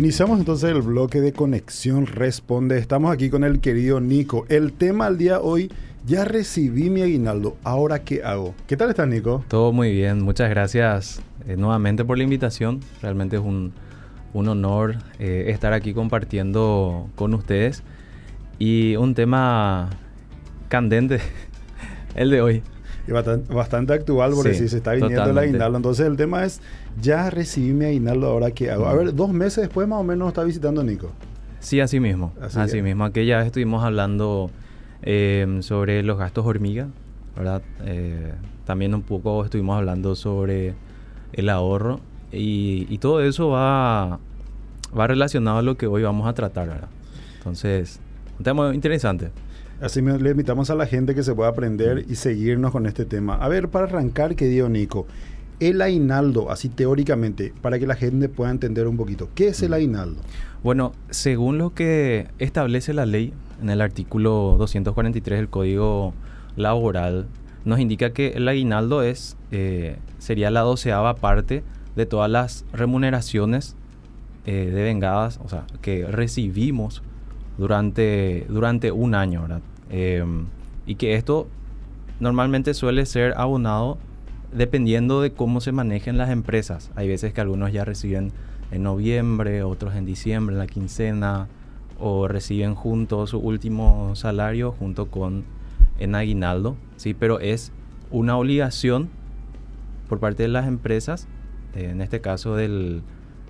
Iniciamos entonces el bloque de conexión responde. Estamos aquí con el querido Nico. El tema al día hoy, ya recibí mi aguinaldo, ahora qué hago. ¿Qué tal estás Nico? Todo muy bien, muchas gracias eh, nuevamente por la invitación. Realmente es un, honor eh, estar aquí compartiendo con ustedes. Y un tema candente, el de hoy. Y bastante, actual porque si se está viniendo el aguinaldo. Entonces el tema es, ya recibí mi aguinaldo, ahora qué hago. A ver, dos meses después más o menos está visitando Nico. Sí, así mismo. Así, mismo. Aquella vez estuvimos hablando em, sobre los gastos hormiga, ¿verdad? Eh, también un poco estuvimos hablando sobre el ahorro y, todo eso va, va relacionado a lo que hoy vamos a tratar, ¿verdad? Entonces, un tema interesante. Así le invitamos a la gente que se pueda aprender y seguirnos con este tema. A ver, para arrancar, ¿qué dio Nico? El aguinaldo, así teóricamente, para que la gente pueda entender un poquito. ¿Qué es el aguinaldo? Bueno, según lo que establece la ley en el artículo 243 del Código Laboral, nos indica que el aguinaldo es, eh, sería la doceava parte de todas las remuneraciones eh, de vengadas, o sea, que recibimos durante, durante un año, ¿verdad? Em, y que esto normalmente suele ser abonado dependiendo de cómo se manejen las empresas. Hay veces que algunos ya reciben en noviembre, otros en diciembre, en la quincena, o reciben junto su último salario junto con en aguinaldo, sí, pero es una obligación por parte de las empresas, en este caso del,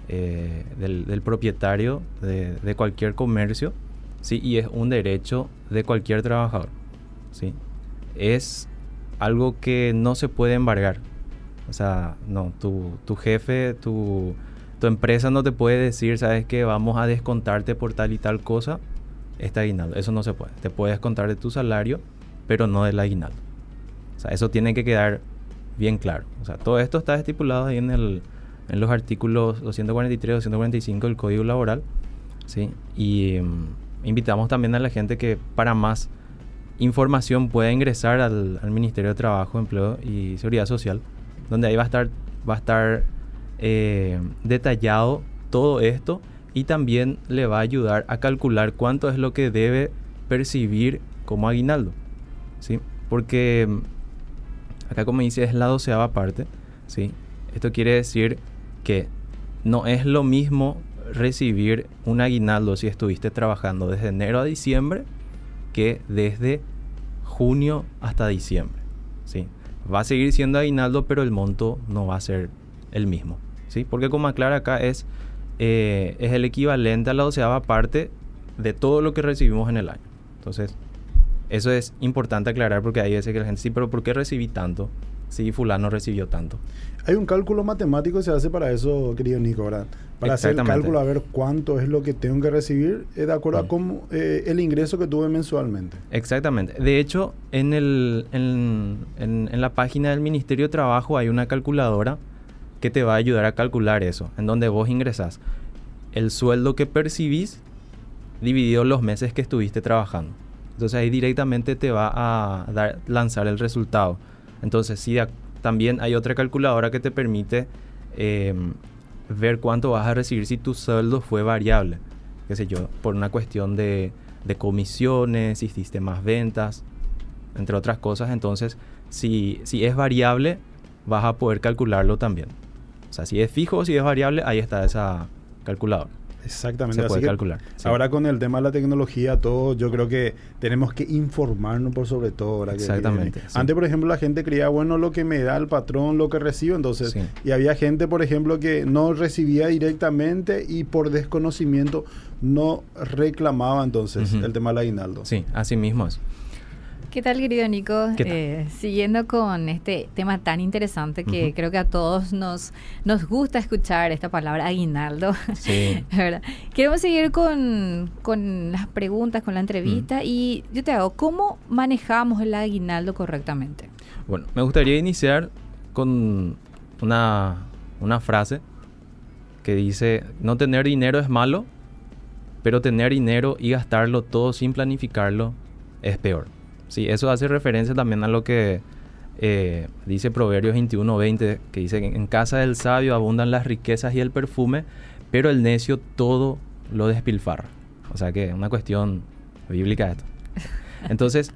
eh, del, propietario de cualquier comercio, ¿sí? Y es un derecho de cualquier trabajador, ¿sí? Es algo que no se puede embargar. O sea, no, tu, tu jefe, tu, tu empresa no te puede decir, ¿sabes qué? Vamos a descontarte por tal y tal cosa este aguinaldo. Eso no se puede. Te puedes contar de tu salario, pero no del aguinaldo. O sea, eso tiene que quedar bien claro. O sea, todo esto está estipulado ahí en, el, en los artículos 243 245 del Código Laboral. ¿sí? Y... Mm, invitamos también a la gente que para más información pueda ingresar al, Ministerio de Trabajo, Empleo y Seguridad Social, donde ahí va a estar, eh, detallado todo esto y también le va a ayudar a calcular cuánto es lo que debe percibir como aguinaldo. ¿sí? Porque mm, acá como dice es la doceava parte. ¿sí? Esto quiere decir que no es lo mismo recibir un aguinaldo si estuviste trabajando desde enero a diciembre que desde junio hasta diciembre. ¿sí? Va a seguir siendo aguinaldo, pero el monto no va a ser el mismo. ¿sí? Porque como aclara acá es, eh, es el equivalente a la doceava parte de todo lo que recibimos en el año. Entonces, eso es importante aclarar porque hay veces que la gente, sí, pero ¿por qué recibí tanto? Si fulano recibió tanto. Hay un cálculo matemático que se hace para eso, querido Nico, ¿verdad? Para hacer el cálculo a ver cuánto es lo que tengo que recibir eh, de acuerdo a cómo, eh, el ingreso que tuve mensualmente. Exactamente. De hecho, en, el, en, en, la página del Ministerio de Trabajo hay una calculadora que te va a ayudar a calcular eso, en donde vos ingresás el sueldo que percibís dividido los meses que estuviste trabajando. Entonces ahí directamente te va a dar, lanzar el resultado. Entonces, si también hay otra calculadora que te permite em, ver cuánto vas a recibir si tu sueldo fue variable, qué sé yo, por una cuestión de, de comisiones, si hiciste más ventas, entre otras cosas. Entonces, si, si es variable, vas a poder calcularlo también. O sea, si es fijo o si es variable, ahí está esa calculadora. Exactamente. Se puede calcular. Ahora con el tema de la tecnología, todo, yo creo que tenemos que informarnos por sobre todo. Exactamente. Antes, por ejemplo, la gente creía, bueno, lo que me da el patrón, lo que recibo, entonces, y había gente, por ejemplo, que no recibía directamente y por desconocimiento no reclamaba entonces el tema del aguinaldo. Sí, así mismo es. ¿Qué tal, querido Nico? Eh, siguiendo con este tema tan interesante que creo que a todos nos, nos gusta escuchar esta palabra aguinaldo. Sí. Queremos seguir con, las preguntas, con la entrevista y yo te hago, ¿cómo manejamos el aguinaldo correctamente? Bueno, me gustaría iniciar con una, una frase que dice, no tener dinero es malo, pero tener dinero y gastarlo todo sin planificarlo es peor. Sí, eso hace referencia también a lo que eh, dice Proverbios 21:20, que dice que en casa del sabio abundan las riquezas y el perfume, pero el necio todo lo despilfarra. O sea que es una cuestión bíblica esto. Entonces,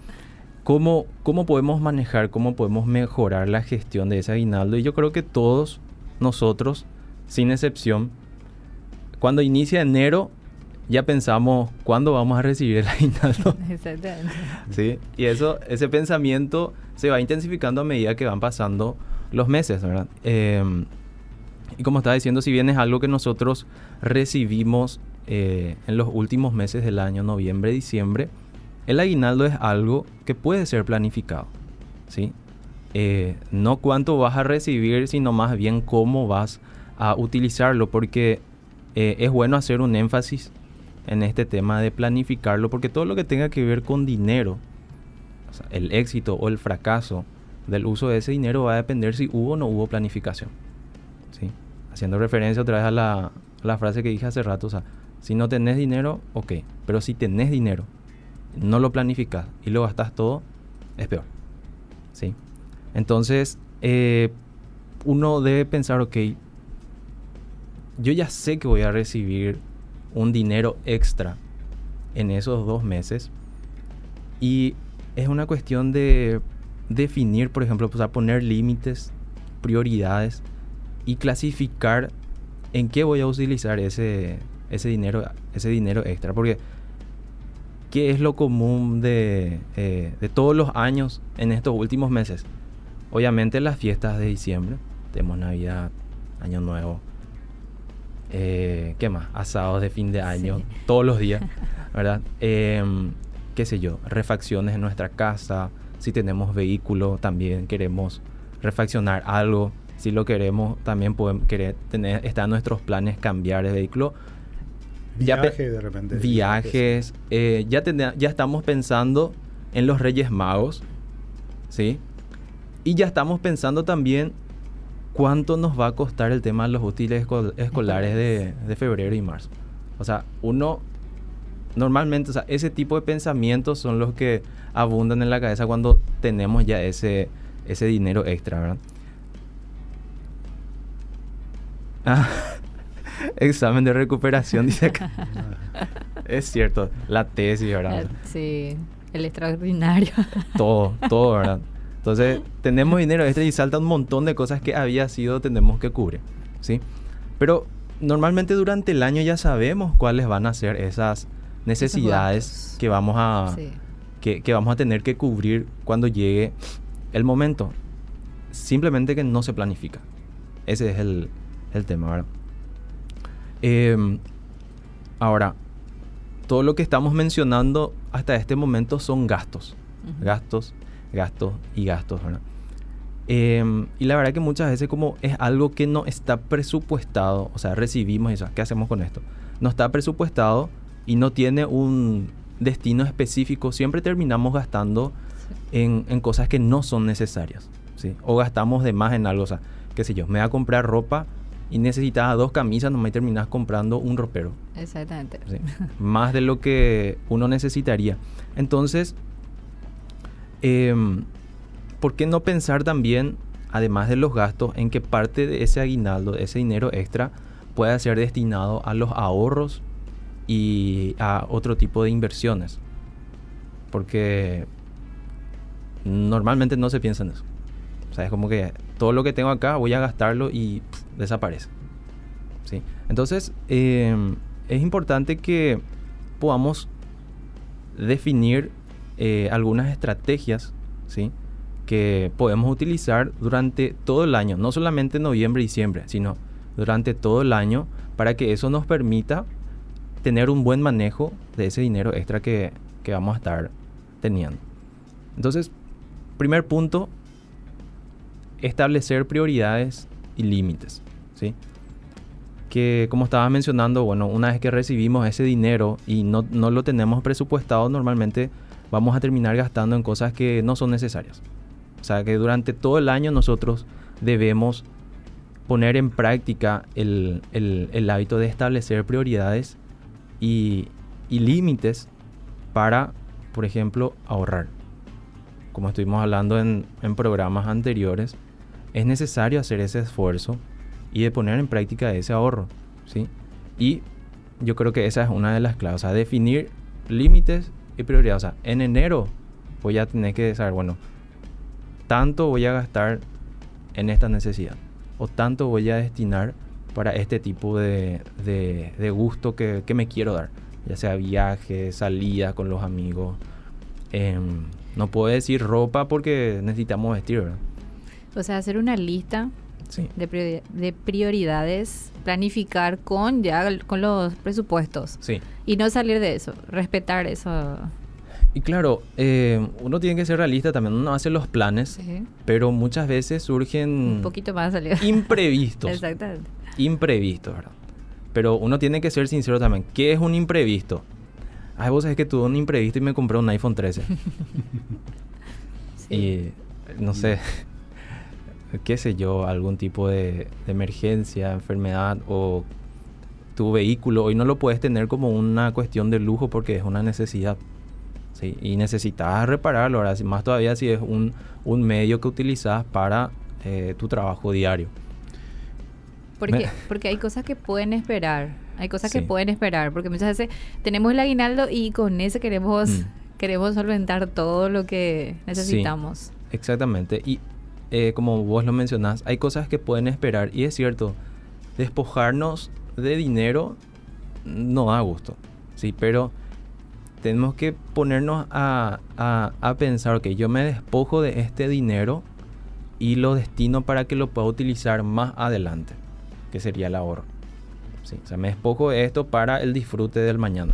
¿cómo, ¿cómo podemos manejar, cómo podemos mejorar la gestión de ese aguinaldo? Y yo creo que todos nosotros, sin excepción, cuando inicia enero, ya pensamos cuándo vamos a recibir el aguinaldo. Exactamente. Sí, y eso, ese pensamiento se va intensificando a medida que van pasando los meses, ¿verdad? Em, y como estaba diciendo, si bien es algo que nosotros recibimos eh, en los últimos meses del año, noviembre, diciembre, el aguinaldo es algo que puede ser planificado, ¿sí? Eh, no cuánto vas a recibir, sino más bien cómo vas a utilizarlo, porque eh, es bueno hacer un énfasis en este tema de planificarlo, porque todo lo que tenga que ver con dinero, el éxito o el fracaso del uso de ese dinero va a depender si hubo o no hubo planificación. Haciendo referencia otra vez a la, frase que dije hace rato, si no tenés dinero, ok, pero si tenés dinero, no lo planificas y lo gastas todo, es peor. Entonces, eh, uno debe pensar, ok, yo ya sé que voy a recibir un dinero extra en esos dos meses y es una cuestión de definir, por ejemplo, poner límites, prioridades y clasificar en qué voy a utilizar ese, ese, dinero, ese dinero extra. Porque, ¿qué es lo común de, eh, de todos los años en estos últimos meses? Obviamente las fiestas de diciembre, tenemos Navidad, Año Nuevo, eh, ¿qué más? Asados de fin de año, todos los días, ¿verdad? Em, qué sé yo, refacciones en nuestra casa, si tenemos vehículo también queremos refaccionar algo, si lo queremos también podemos querer tener, está en nuestros planes cambiar de vehículo. Viajes de repente. Viajes, eh, ya, ya estamos pensando en los Reyes Magos, ¿sí? Y ya estamos pensando también cuánto nos va a costar el tema de los útiles escolares de, de febrero y marzo. O sea, uno normalmente, o sea, ese tipo de pensamientos son los que abundan en la cabeza cuando tenemos ya ese, ese dinero extra, ¿verdad? Ah, examen de recuperación, dice acá. es cierto, la tesis, ¿verdad? Sí, el extraordinario. todo, todo, ¿verdad? Entonces, tenemos dinero extra y salta un montón de cosas que había sido, tenemos que cubrir, ¿sí? Pero normalmente durante el año ya sabemos cuáles van a ser esas necesidades que vamos a que, vamos a tener que cubrir cuando llegue el momento. Simplemente que no se planifica. Ese es el, tema, ¿verdad? Em, ahora, todo lo que estamos mencionando hasta este momento son gastos. Gastos, gastos y gastos, ¿verdad? Em, y la verdad que muchas veces como es algo que no está presupuestado, o sea, recibimos eso, ¿qué hacemos con esto? No está presupuestado, y no tiene un destino específico, siempre terminamos gastando en, en, cosas que no son necesarias. ¿sí? O gastamos de más en algo. O sea, qué sé yo, me voy a comprar ropa y necesitaba dos camisas, no me terminas comprando un ropero. Exactamente. Más de lo que uno necesitaría. Entonces, em, ¿por qué no pensar también, además de los gastos, en que parte de ese aguinaldo, ese dinero extra, pueda ser destinado a los ahorros y a otro tipo de inversiones. Porque normalmente no se piensa en eso. O sea, es como que todo lo que tengo acá voy a gastarlo y desaparece. ¿Sí? Entonces, em, es importante que podamos definir eh, algunas estrategias ¿sí? que podemos utilizar durante todo el año, no solamente noviembre y diciembre, sino durante todo el año para que eso nos permita tener un buen manejo de ese dinero extra que, vamos a estar teniendo. Entonces, primer punto, establecer prioridades y límites. ¿sí? Que como estaba mencionando, bueno, una vez que recibimos ese dinero y no, no, lo tenemos presupuestado, normalmente vamos a terminar gastando en cosas que no son necesarias. O sea que durante todo el año nosotros debemos poner en práctica el, el, el hábito de establecer prioridades y, límites para, por ejemplo, ahorrar. Como estuvimos hablando en, programas anteriores, es necesario hacer ese esfuerzo y de poner en práctica ese ahorro. ¿sí? Y yo creo que esa es una de las claves, o sea, definir límites y prioridades. O sea, en enero voy a tener que saber, bueno, tanto voy a gastar en esta necesidad o tanto voy a destinar para este tipo de, de, gusto que, me quiero dar, ya sea viaje, salida con los amigos. Em, no puedo decir ropa porque necesitamos vestir, ¿verdad? O sea, hacer una lista de, de, prioridades, planificar con ya con los presupuestos. Sí. Y no salir de eso, respetar eso. Y claro, eh, uno tiene que ser realista también, uno hace los planes, pero muchas veces surgen... Un poquito más salido. Imprevistos. Exactamente. Imprevistos, ¿verdad? Pero uno tiene que ser sincero también. ¿Qué es un imprevisto? Ay, vos sabés que tuve un imprevisto y me compré un iPhone 13. Y no sé, qué sé yo, algún tipo de, emergencia, enfermedad o tu vehículo hoy no lo puedes tener como una cuestión de lujo porque es una necesidad. ¿sí? Y necesitas repararlo, ahora más todavía si es un, un medio que utilizas para eh, tu trabajo diario. Porque, porque hay cosas que pueden esperar, hay cosas que pueden esperar, porque muchas veces tenemos el aguinaldo y con ese queremos, mm. queremos solventar todo lo que necesitamos. exactamente, y eh, como vos lo mencionás, hay cosas que pueden esperar. Y es cierto, despojarnos de dinero no da gusto. Sí, pero tenemos que ponernos a, a, pensar, que yo me despojo de este dinero y lo destino para que lo pueda utilizar más adelante, que sería el ahorro. Sí, o sea, me despojo de esto para el disfrute del mañana.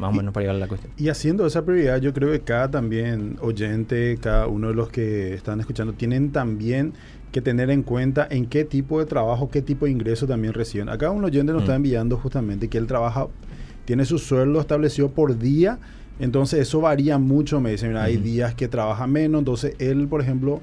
Más o menos para llegar a la cuestión. Y haciendo esa prioridad, yo creo que cada también oyente, cada uno de los que están escuchando, tienen también que tener en cuenta en qué tipo de trabajo, qué tipo de ingreso también reciben. Acá un oyente nos está mm. enviando justamente que él trabaja, tiene su sueldo establecido por día, entonces eso varía mucho, me dicen, hay días que trabaja menos, entonces él, por ejemplo,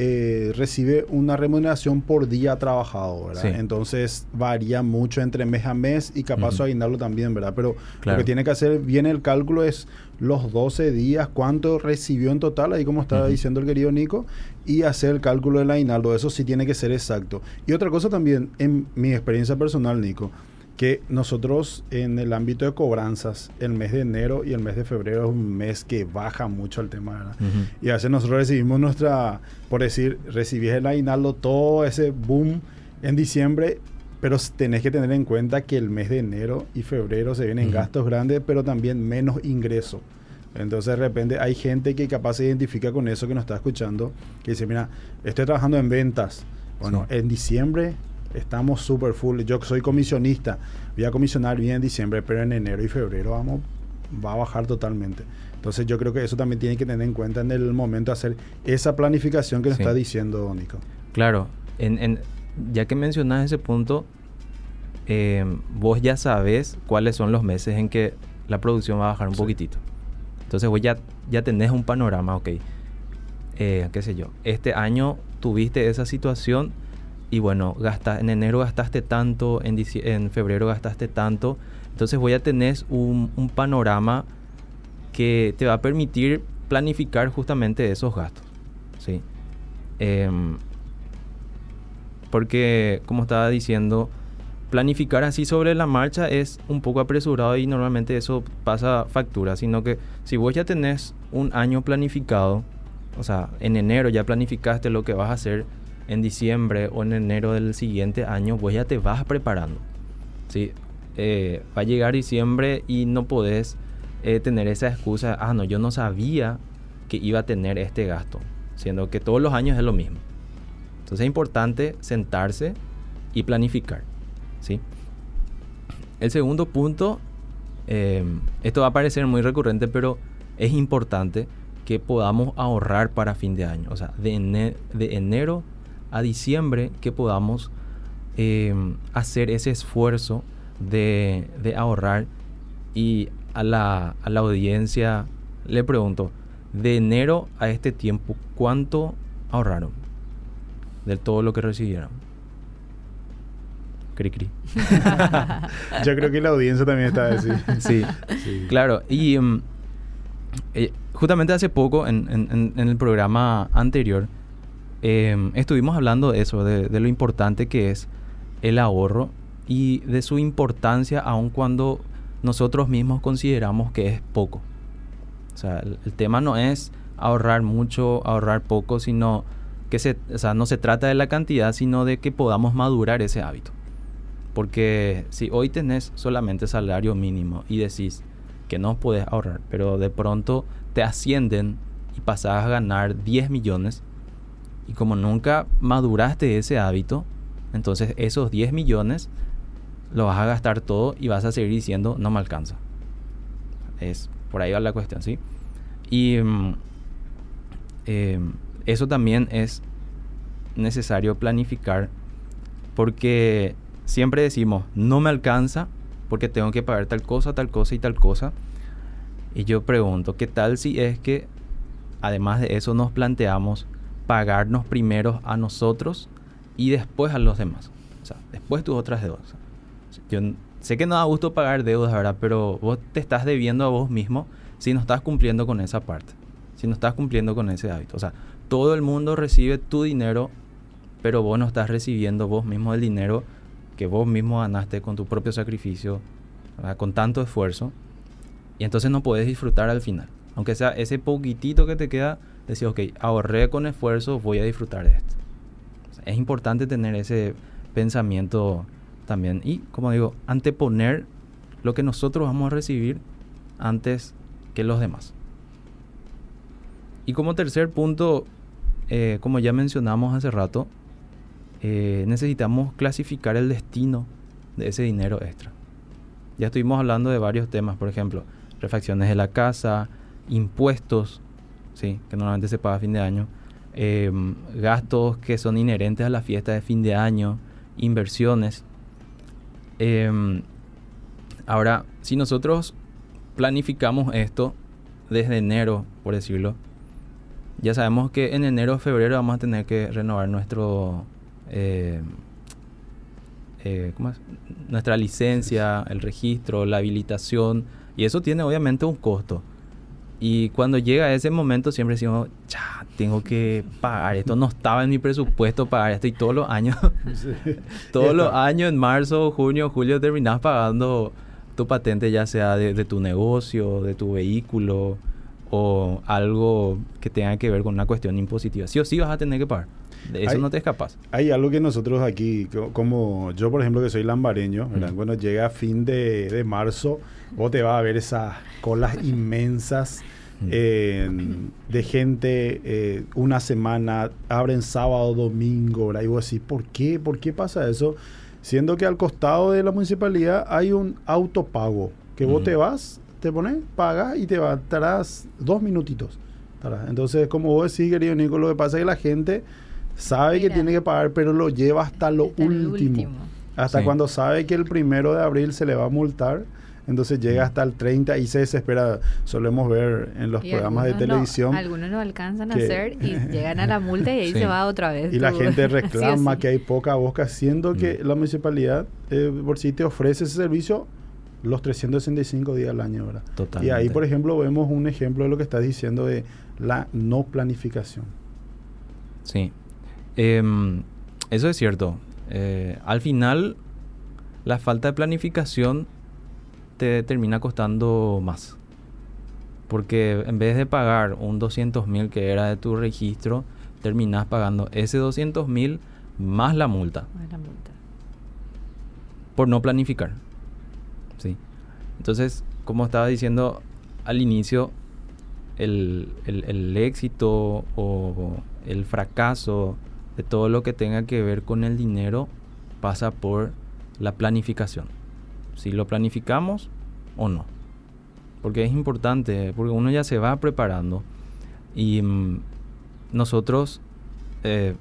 eh, recibe una remuneración por día trabajado, ¿verdad? Entonces varía mucho entre mes a mes y capaz de aguinaldo también, ¿verdad? Pero lo que tiene que hacer bien el cálculo es los 12 días, cuánto recibió en total, ahí como estaba diciendo el querido Nico, y hacer el cálculo del aguinaldo. Eso sí tiene que ser exacto. Y otra cosa también, en mi experiencia personal, Nico, que nosotros en el ámbito de cobranzas, el mes de enero y el mes de febrero es un mes que baja mucho el tema, ¿verdad? Y a veces nosotros recibimos nuestra, por decir, recibís el aguinaldo, todo ese boom en diciembre, pero tenés que tener en cuenta que el mes de enero y febrero se vienen gastos grandes, pero también menos ingreso. Entonces de repente hay gente que capaz se identifica con eso que nos está escuchando, que dice, mira, estoy trabajando en ventas. Bueno, en diciembre estamos súper full. Yo soy comisionista, voy a comisionar bien en diciembre, pero en enero y febrero vamos, va a bajar totalmente. Entonces yo creo que eso también tiene que tener en cuenta en el momento de hacer esa planificación que nos está diciendo Nico. Claro, en, ya que mencionas ese punto, eh, vos ya sabes cuáles son los meses en que la producción va a bajar un poquitito. Entonces vos ya, ya tenés un panorama, ok. Eh, qué sé yo, este año tuviste esa situación y bueno, gasta, en enero gastaste tanto, en, en febrero gastaste tanto, entonces voy a tener un, panorama que te va a permitir planificar justamente esos gastos. ¿sí? Em, porque, como estaba diciendo, planificar así sobre la marcha es un poco apresurado y normalmente eso pasa factura, sino que si vos ya tenés un año planificado, o sea, en enero ya planificaste lo que vas a hacer, en diciembre o en enero del siguiente año, pues ya te vas preparando. ¿sí? Eh, va a llegar diciembre y no podés eh, tener esa excusa, ah, no, yo no sabía que iba a tener este gasto, siendo que todos los años es lo mismo. Entonces es importante sentarse y planificar. ¿sí? El segundo punto, eh, esto va a parecer muy recurrente, pero es importante que podamos ahorrar para fin de año. O sea, de, de enero a diciembre que podamos eh, hacer ese esfuerzo de, ahorrar y a la, a la, audiencia le pregunto, de enero a este tiempo, ¿cuánto ahorraron de todo lo que recibieron? Cri, cri. Yo creo que la audiencia también está así. Sí, sí. claro. Y mm, eh, justamente hace poco, en, en, en, el programa anterior, Em, estuvimos hablando de eso, de, lo importante que es el ahorro y de su importancia aun cuando nosotros mismos consideramos que es poco. O sea, el, tema no es ahorrar mucho, ahorrar poco, sino que se, o sea, no se trata de la cantidad, sino de que podamos madurar ese hábito. Porque si hoy tenés solamente salario mínimo y decís que no puedes ahorrar, pero de pronto te ascienden y pasas a ganar 10 millones, y como nunca maduraste ese hábito, entonces esos 10 millones lo vas a gastar todo y vas a seguir diciendo no me alcanza. Es por ahí va la cuestión, ¿sí? Y mm, em, eso también es necesario planificar porque siempre decimos no me alcanza porque tengo que pagar tal cosa, tal cosa y tal cosa. Y yo pregunto, ¿qué tal si es que además de eso nos planteamos pagarnos primero a nosotros y después a los demás? O sea, después tus otras deudas. Yo sé que no da gusto pagar deudas, ¿verdad? Pero vos te estás debiendo a vos mismo si no estás cumpliendo con esa parte. Si no estás cumpliendo con ese hábito. O sea, todo el mundo recibe tu dinero, pero vos no estás recibiendo vos mismo el dinero que vos mismo ganaste con tu propio sacrificio, con tanto esfuerzo. Y entonces no puedes disfrutar al final. Aunque sea ese poquitito que te queda, decir, ok, ahorré con esfuerzo, voy a disfrutar de esto. es importante tener ese pensamiento también. Y, como digo, anteponer lo que nosotros vamos a recibir antes que los demás. Y como tercer punto, eh, como ya mencionamos hace rato, eh, necesitamos clasificar el destino de ese dinero extra. Ya estuvimos hablando de varios temas, por ejemplo, refacciones de la casa, impuestos, ¿sí? que normalmente se paga a fin de año, em, gastos que son inherentes a la fiesta de fin de año, inversiones. Em, ahora, si nosotros planificamos esto desde enero, por decirlo, ya sabemos que en enero o febrero vamos a tener que renovar nuestro eh, eh, nuestra licencia, el registro, la habilitación, y eso tiene obviamente un costo. Y cuando llega ese momento siempre decimos, ya, tengo que pagar esto, no estaba en mi presupuesto pagar esto y todos los años, todos los años en marzo, junio, julio terminas pagando tu patente ya sea de, tu negocio, de tu vehículo o algo que tenga que ver con una cuestión impositiva. Sí o sí vas a tener que pagar. De eso no te escapas. Hay algo que nosotros aquí, como yo por ejemplo que soy lambareño, cuando llega fin de, marzo, vos te vas a ver esas colas inmensas. de gente eh, una semana, abren sábado, domingo, y vos decís, ¿por qué? ¿Por qué pasa eso? Siendo que al costado de la municipalidad hay un autopago, que vos te vas, te pones, pagas y te va, estarás dos minutitos. Entonces, como vos decís, querido Nico, lo que pasa es que la gente sabe que tiene que pagar, pero lo lleva hasta lo último. Hasta cuando sabe que el primero de abril se le va a multar, entonces llega hasta el 30 y se desespera. Solemos ver en los programas de televisión. algunos no alcanzan a hacer y llegan a la multa y ahí se va otra vez. Y la gente reclama que hay poca boca, siendo que mm. la municipalidad eh, por si te ofrece ese servicio los 365 días al año, ¿verdad? Y ahí, por ejemplo, vemos un ejemplo de lo que estás diciendo de la no planificación. Sí. Em, eso es cierto. Eh, al final, la falta de planificación te termina costando más. Porque en vez de pagar un 200 mil que era de tu registro, terminas pagando ese 200 mil más la multa. Más la multa. Por no planificar. Sí. Entonces, como estaba diciendo al inicio, el, el éxito o el fracaso de todo lo que tenga que ver con el dinero pasa por la planificación. Si lo planificamos o no. Porque es importante, porque uno ya se va preparando y mm, nosotros, eh,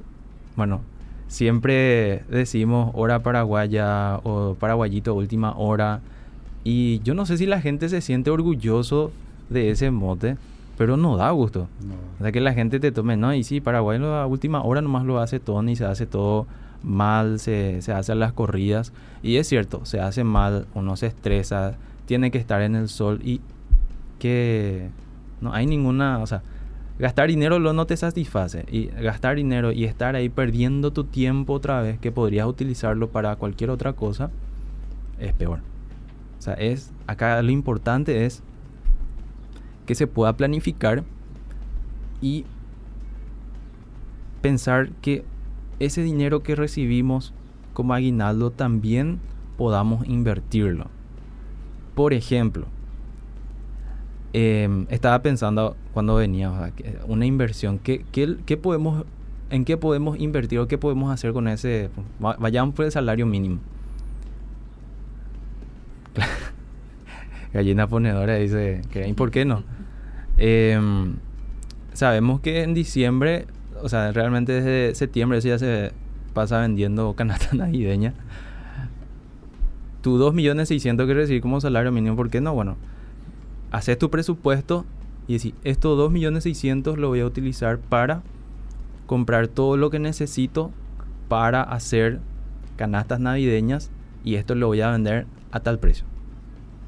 bueno, siempre decimos hora paraguaya o paraguayito última hora y yo no sé si la gente se siente orgulloso de ese mote pero no da gusto. O sea, que la gente te tome, no, y sí, Paraguay a última hora nomás lo hace todo, ni se hace todo mal, se, se hace las corridas. Y es cierto, se hace mal, uno se estresa, tiene que estar en el sol y que no hay ninguna, o sea, gastar dinero lo no te satisface. Y gastar dinero y estar ahí perdiendo tu tiempo otra vez, que podrías utilizarlo para cualquier otra cosa, es peor. O sea, es, acá lo importante es que se pueda planificar y pensar que ese dinero que recibimos como aguinaldo también podamos invertirlo. Por ejemplo, em, estaba pensando cuando venía, una inversión, ¿qué, podemos, ¿en qué podemos invertir o qué podemos hacer con ese? Vayamos por el salario mínimo. Gallina ponedora dice, ¿y por qué no? Em, sabemos que en diciembre, o sea, realmente desde septiembre eso ya se pasa vendiendo canasta navideña. Tu 2 millones 600 que recibir como salario mínimo, ¿por qué no? Bueno, haces tu presupuesto y decís, estos 2 millones 600 lo voy a utilizar para comprar todo lo que necesito para hacer canastas navideñas y esto lo voy a vender a tal precio.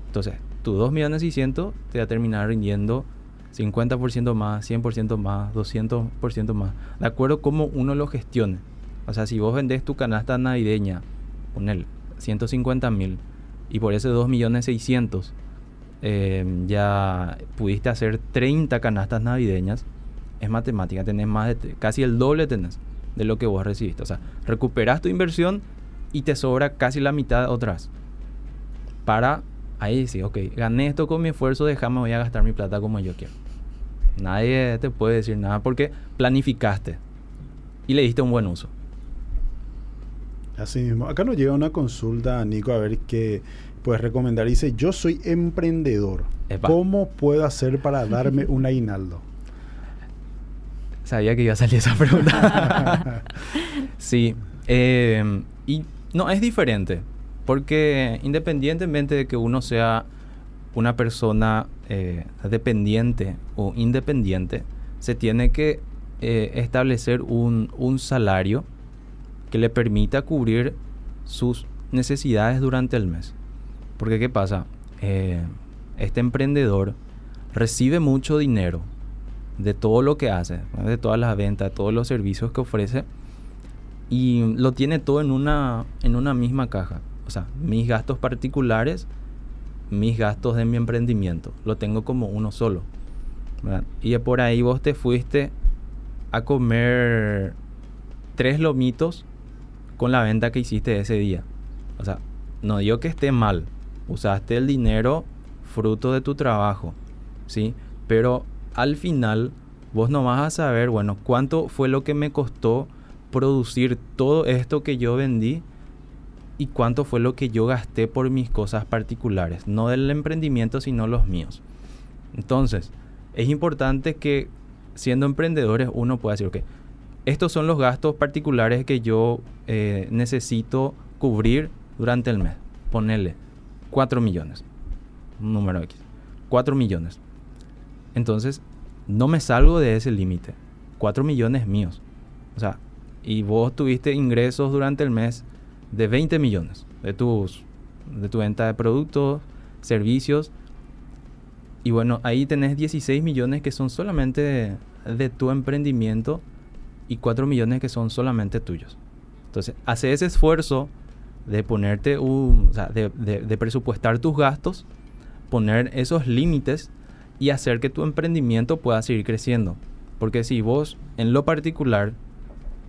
Entonces, tu 2 millones 600 te va a terminar rindiendo 50% más, 100% más, 200% más, de acuerdo cómo uno lo gestione. O sea, si vos vendés tu canasta navideña, el 150 mil y por ese 2 millones 600 eh, ya pudiste hacer 30 canastas navideñas, es matemática, tenés más de, casi el doble tenés de lo que vos recibiste. O sea, recuperas tu inversión y te sobra casi la mitad otras. Para ahí sí, ok, gané esto con mi esfuerzo, déjame voy a gastar mi plata como yo quiero. Nadie te puede decir nada porque planificaste y le diste un buen uso. Así mismo. Acá nos llega una consulta, Nico, a ver qué puedes recomendar. Dice, yo soy emprendedor. ¿Cómo puedo hacer para darme un aguinaldo? Sabía que iba a salir esa pregunta. sí. Eh, y no, es diferente. Porque independientemente de que uno sea una persona eh, dependiente o independiente, se tiene que eh, establecer un, un, salario que le permita cubrir sus necesidades durante el mes. Porque ¿qué pasa? Eh, este emprendedor recibe mucho dinero de todo lo que hace, de todas las ventas, de todos los servicios que ofrece y lo tiene todo en una, en una misma caja. O sea, mis gastos particulares mis gastos de mi emprendimiento. Lo tengo como uno solo. Y por ahí vos te fuiste a comer tres lomitos con la venta que hiciste ese día. O sea, no digo que esté mal. Usaste el dinero fruto de tu trabajo. ¿Sí? Pero al final vos no vas a saber, bueno, cuánto fue lo que me costó producir todo esto que yo vendí y cuánto fue lo que yo gasté por mis cosas particulares, no del emprendimiento, sino los míos. Entonces, es importante que siendo emprendedores uno pueda decir, ok, estos son los gastos particulares que yo eh, necesito cubrir durante el mes. Ponerle 4 millones, número X, 4 millones. Entonces, no me salgo de ese límite. 4 millones míos. O sea, y vos tuviste ingresos durante el mes de 20 millones de, tus, de tu venta de productos, servicios. Y bueno, ahí tenés 16 millones que son solamente de, tu emprendimiento y 4 millones que son solamente tuyos. Entonces, hace ese esfuerzo de ponerte o sea, de, de, presupuestar tus gastos, poner esos límites y hacer que tu emprendimiento pueda seguir creciendo. Porque si vos en lo particular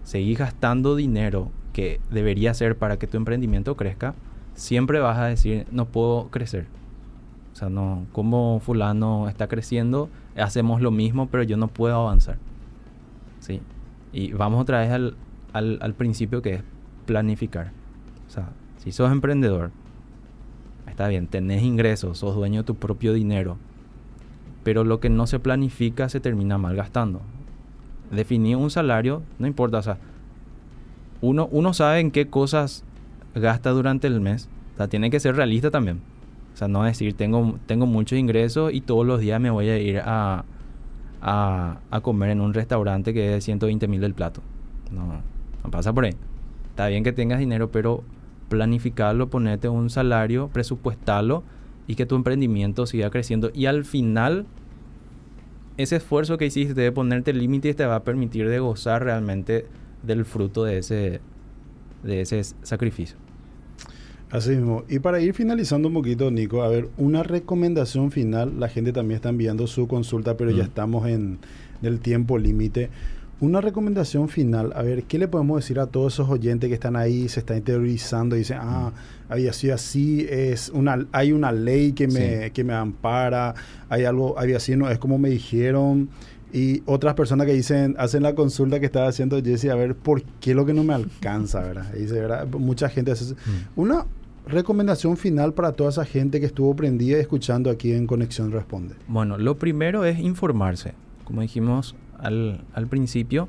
seguís gastando dinero que debería ser para que tu emprendimiento crezca, siempre vas a decir, no puedo crecer. O sea, no, como fulano está creciendo, hacemos lo mismo, pero yo no puedo avanzar. ¿Sí? Y vamos otra vez al, al, al principio que es planificar. O sea, si sos emprendedor, está bien, tenés ingresos, sos dueño de tu propio dinero, pero lo que no se planifica se termina malgastando. Definir un salario, no importa, o sea, uno, uno sabe en qué cosas gasta durante el mes. O sea, tiene que ser realista también. O sea, no decir, tengo, tengo muchos ingresos y todos los días me voy a ir a, a, comer en un restaurante que es 120 mil del plato. No, no pasa por ahí. Está bien que tengas dinero, pero planificarlo, ponerte un salario, presupuestarlo y que tu emprendimiento siga creciendo. Y al final, ese esfuerzo que hiciste de ponerte límites te va a permitir de gozar realmente del fruto de ese, de ese sacrificio. Así mismo. Y para ir finalizando un poquito, Nico, a ver, una recomendación final. La gente también está enviando su consulta, pero ya mm. estamos en el tiempo límite. Una recomendación final, a ver, ¿qué le podemos decir a todos esos oyentes que están ahí, se están interiorizando y dicen, ah, mm. había sido así, es una, hay una ley que me, que me ampara, hay algo, había así, no es como me dijeron, y otras personas que dicen, hacen la consulta que estaba haciendo Jesse, a ver, ¿por qué lo que no me alcanza, verdad? dice, ¿verdad? Mucha gente hace mm. Una recomendación final para toda esa gente que estuvo prendida y escuchando aquí en Conexión Responde. Bueno, lo primero es informarse. Como dijimos, al, al principio,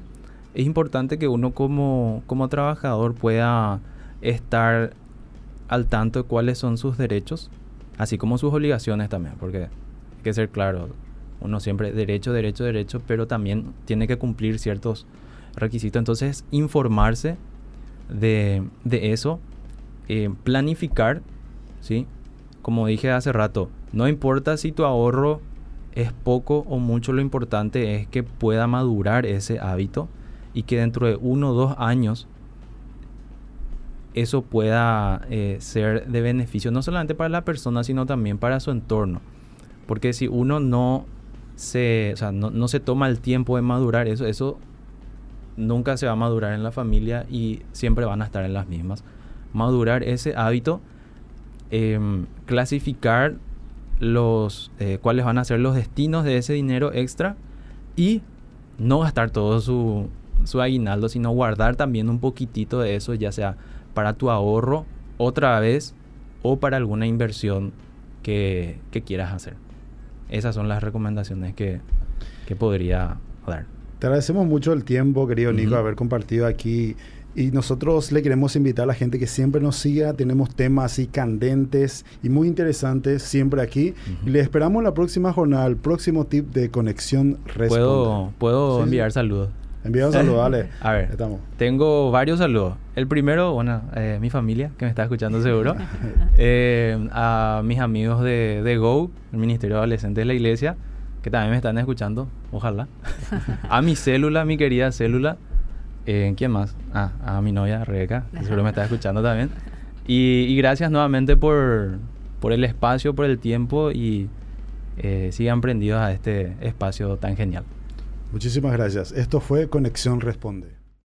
es importante que uno como, como trabajador pueda estar al tanto de cuáles son sus derechos, así como sus obligaciones también, porque hay que ser claro, uno siempre derecho, derecho, derecho, pero también tiene que cumplir ciertos requisitos. Entonces, informarse de, de eso, eh, planificar, ¿sí? Como dije hace rato, no importa si tu ahorro es poco o mucho, lo importante es que pueda madurar ese hábito y que dentro de uno o dos años eso pueda eh, ser de beneficio no solamente para la persona, sino también para su entorno. Porque si uno no se, no, se toma el tiempo de madurar eso, eso nunca se va a madurar en la familia y siempre van a estar en las mismas. Madurar ese hábito, em, clasificar los eh, cuáles van a ser los destinos de ese dinero extra y no gastar todo su, su aguinaldo, sino guardar también un poquitito de eso, ya sea para tu ahorro otra vez o para alguna inversión que, que quieras hacer. Esas son las recomendaciones que, que podría dar. Te agradecemos mucho el tiempo, querido Nico, haber compartido aquí y nosotros le queremos invitar a la gente que siempre nos siga. Tenemos temas así candentes y muy interesantes siempre aquí. Y le esperamos la próxima jornada, el próximo tip de conexión Puedo, puedo enviar saludos. Envía un saludo, dale. A ver, Estamos. tengo varios saludos. El primero, bueno, eh, mi familia, que me está escuchando seguro. Eh, a mis amigos de, de Go, el Ministerio de Adolescentes de la Iglesia, que también me están escuchando, ojalá. a mi célula, mi querida célula. Eh, ¿Quién más? Ah, a mi novia Rebeca, que seguro me está escuchando también. Y, gracias nuevamente por, por, el espacio, por el tiempo y eh, sigan prendidos a este espacio tan genial. Muchísimas gracias. Esto fue Conexión Responde.